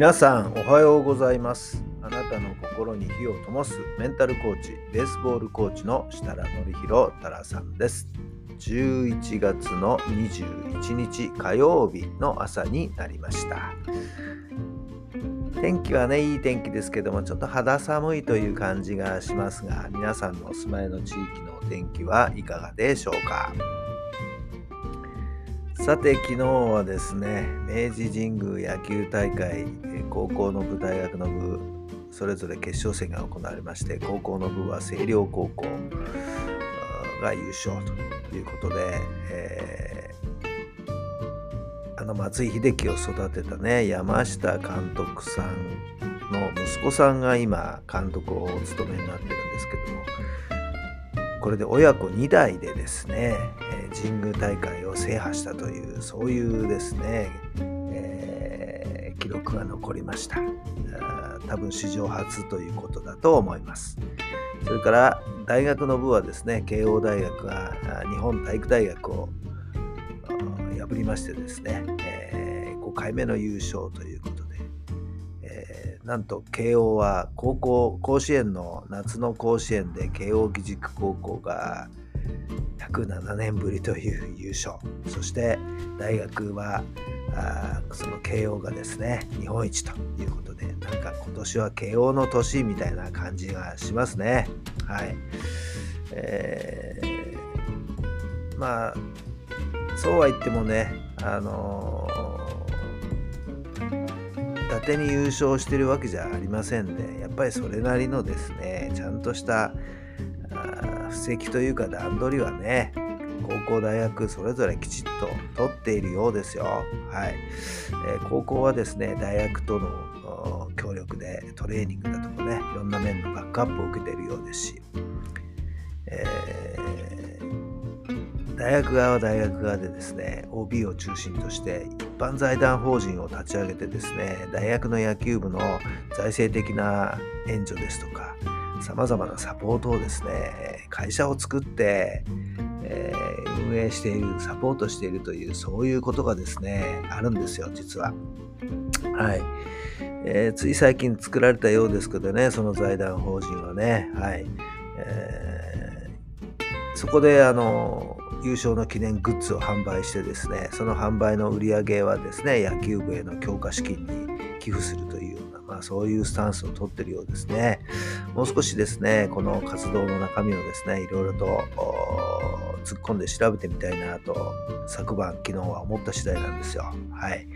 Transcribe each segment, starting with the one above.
皆さんおはようございます。あなたの心に火を灯すメンタルコーチベースボールコーチの設楽範弘太良さんです。11月の21日火曜日の朝になりました。天気はねいい天気ですけどもちょっと肌寒いという感じがしますが皆さんのお住まいの地域のお天気はいかがでしょうか。さて昨日はですね明治神宮野球大会高校の部大学の部それぞれ決勝戦が行われまして高校の部は星稜高校が優勝ということで、えー、あの松井秀喜を育てたね山下監督さんの息子さんが今監督をお務めになってるんですけどもこれで親子2代でですね、神宮大会を制覇したというそういうですね、録が残りました。多分史上初ということだと思います。それから大学の部はですね慶応大学が日本体育大学を破りましてですね、え、5回目の優勝ということでなんと慶応は高校甲子園の夏の甲子園で慶応義塾高校が107年ぶりという優勝。そして大学はあその慶応がですね日本一ということでなんか今年は慶応の年みたいな感じがしますね。はい。えー、まあそうは言ってもねあのー伊達に優勝してるわけじゃありませんでやっぱりそれなりのですねちゃんとした布石というか段取りはね校大学それぞれきちっと取っているようですよ。はい、えー、高校はですね大学との協力でトレーニングだとかねいろんな面のバックアップを受けているようですし、えー、大学側は大学側でですね OB を中心として一般財団法人を立ち上げてですね大学の野球部の財政的な援助ですとかさまざまなサポートをですね会社を作って、運営しているサポートしているというそういうことがですねあるんですよ実は。はい。えー、つい最近作られたようですけどねその財団法人はね、はい。えー、そこであの優勝の記念グッズを販売してですねその販売の売り上げはですね野球部への強化資金に寄付するというような、まあ、そういうスタンスを取ってるようですね。もう少しですねこの活動の中身をですねいろいろと突っ込んで調べてみたいなと昨晩昨日は思った次第なんですよはい、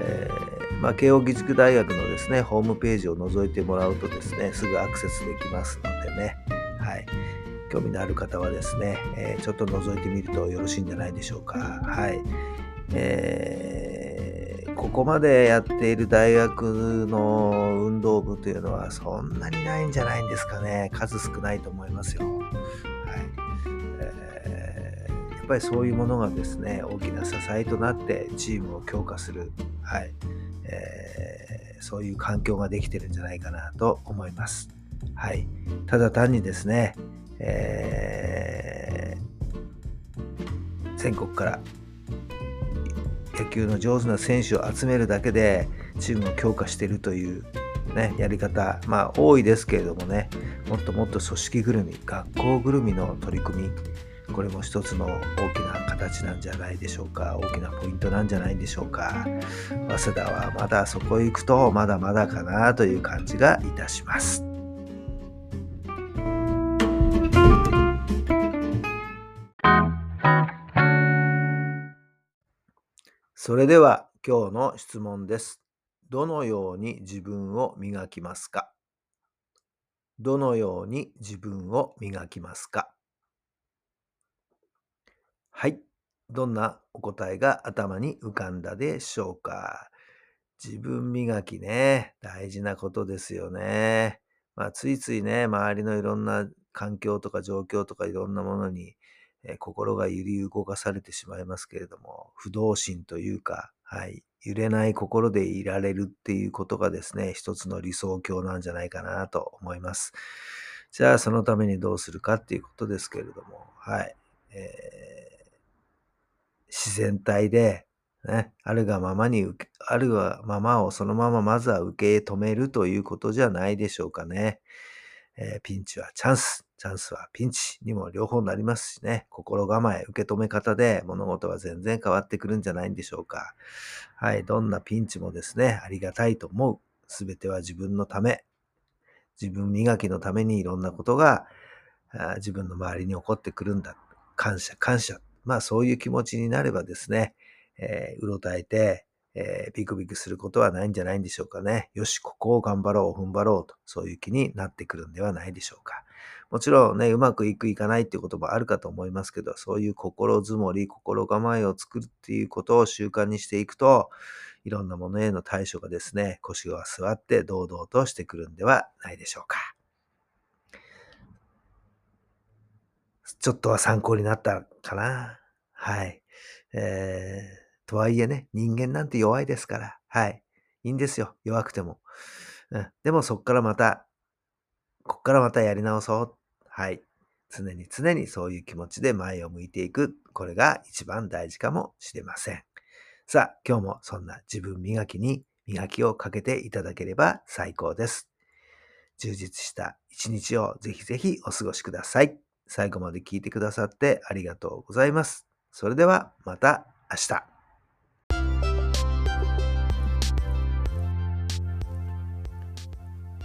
えー、まあ、慶應義塾大学のですねホームページを覗いてもらうとですねすぐアクセスできますのでねはい興味のある方はですね、えー、ちょっと覗いてみるとよろしいんじゃないでしょうか。はい。えー、ここまでやっている大学の運動部というのはそんなにないんじゃないんですかね。数少ないと思いますよ。はい。えー、やっぱりそういうものがですね、大きな支えとなってチームを強化する。はい。えー、そういう環境ができてるんじゃないかなと思います。はい。ただ単にですね、えー、全国から野球の上手な選手を集めるだけでチームを強化しているという、ね、やり方まあ多いですけれどもねもっともっと組織ぐるみ学校ぐるみの取り組みこれも一つの大きな形なんじゃないでしょうか大きなポイントなんじゃないでしょうか早稲田はまだそこへ行くとまだまだかなという感じがいたします。それでは今日の質問です。どのように自分を磨きますか？どのように自分を磨きますか？はい。どんなお答えが頭に浮かんだでしょうか？自分磨きね、大事なことですよね。まあ、ついついね、周りのいろんな環境とか状況とかいろんなものに、え心が揺り動かされてしまいますけれども、不動心というか、はい、揺れない心でいられるっていうことがですね、一つの理想郷なんじゃないかなと思います。じゃあ、そのためにどうするかっていうことですけれども、はい。えー自然体で、ね、あるがままに、あるがままをそのまままずは受け止めるということじゃないでしょうかね。えーピンチはチャンス、チャンスはピンチにも両方なりますしね、心構え、受け止め方で物事は全然変わってくるんじゃないんでしょうか。はい、どんなピンチもですね、ありがたいと思う。すべては自分のため、自分磨きのためにいろんなことがあ自分の周りに起こってくるんだ。感謝、感謝。まあそういう気持ちになればですね、えーうろたえて、えービクビクすることはないんじゃないんでしょうかね。よし、ここを頑張ろう、踏ん張ろうと、そういう気になってくるんではないでしょうか。もちろんね、うまくいくいかないっていうこともあるかと思いますけど、そういう心づもり、心構えを作るっていうことを習慣にしていくと、いろんなものへの対処がですね、腰が座って堂々としてくるんではないでしょうか。ちょっとは参考になったかな。はい。えー、とはいえね、人間なんて弱いですから、はい。いいんですよ、弱くても。うん、でもそっからまた、こっからまたやり直そう。はい。常に常にそういう気持ちで前を向いていく。これが一番大事かもしれません。さあ、今日もそんな自分磨きに磨きをかけていただければ最高です。充実した一日をぜひぜひお過ごしください。最後まで聞いてくださってありがとうございます。それではまた明日。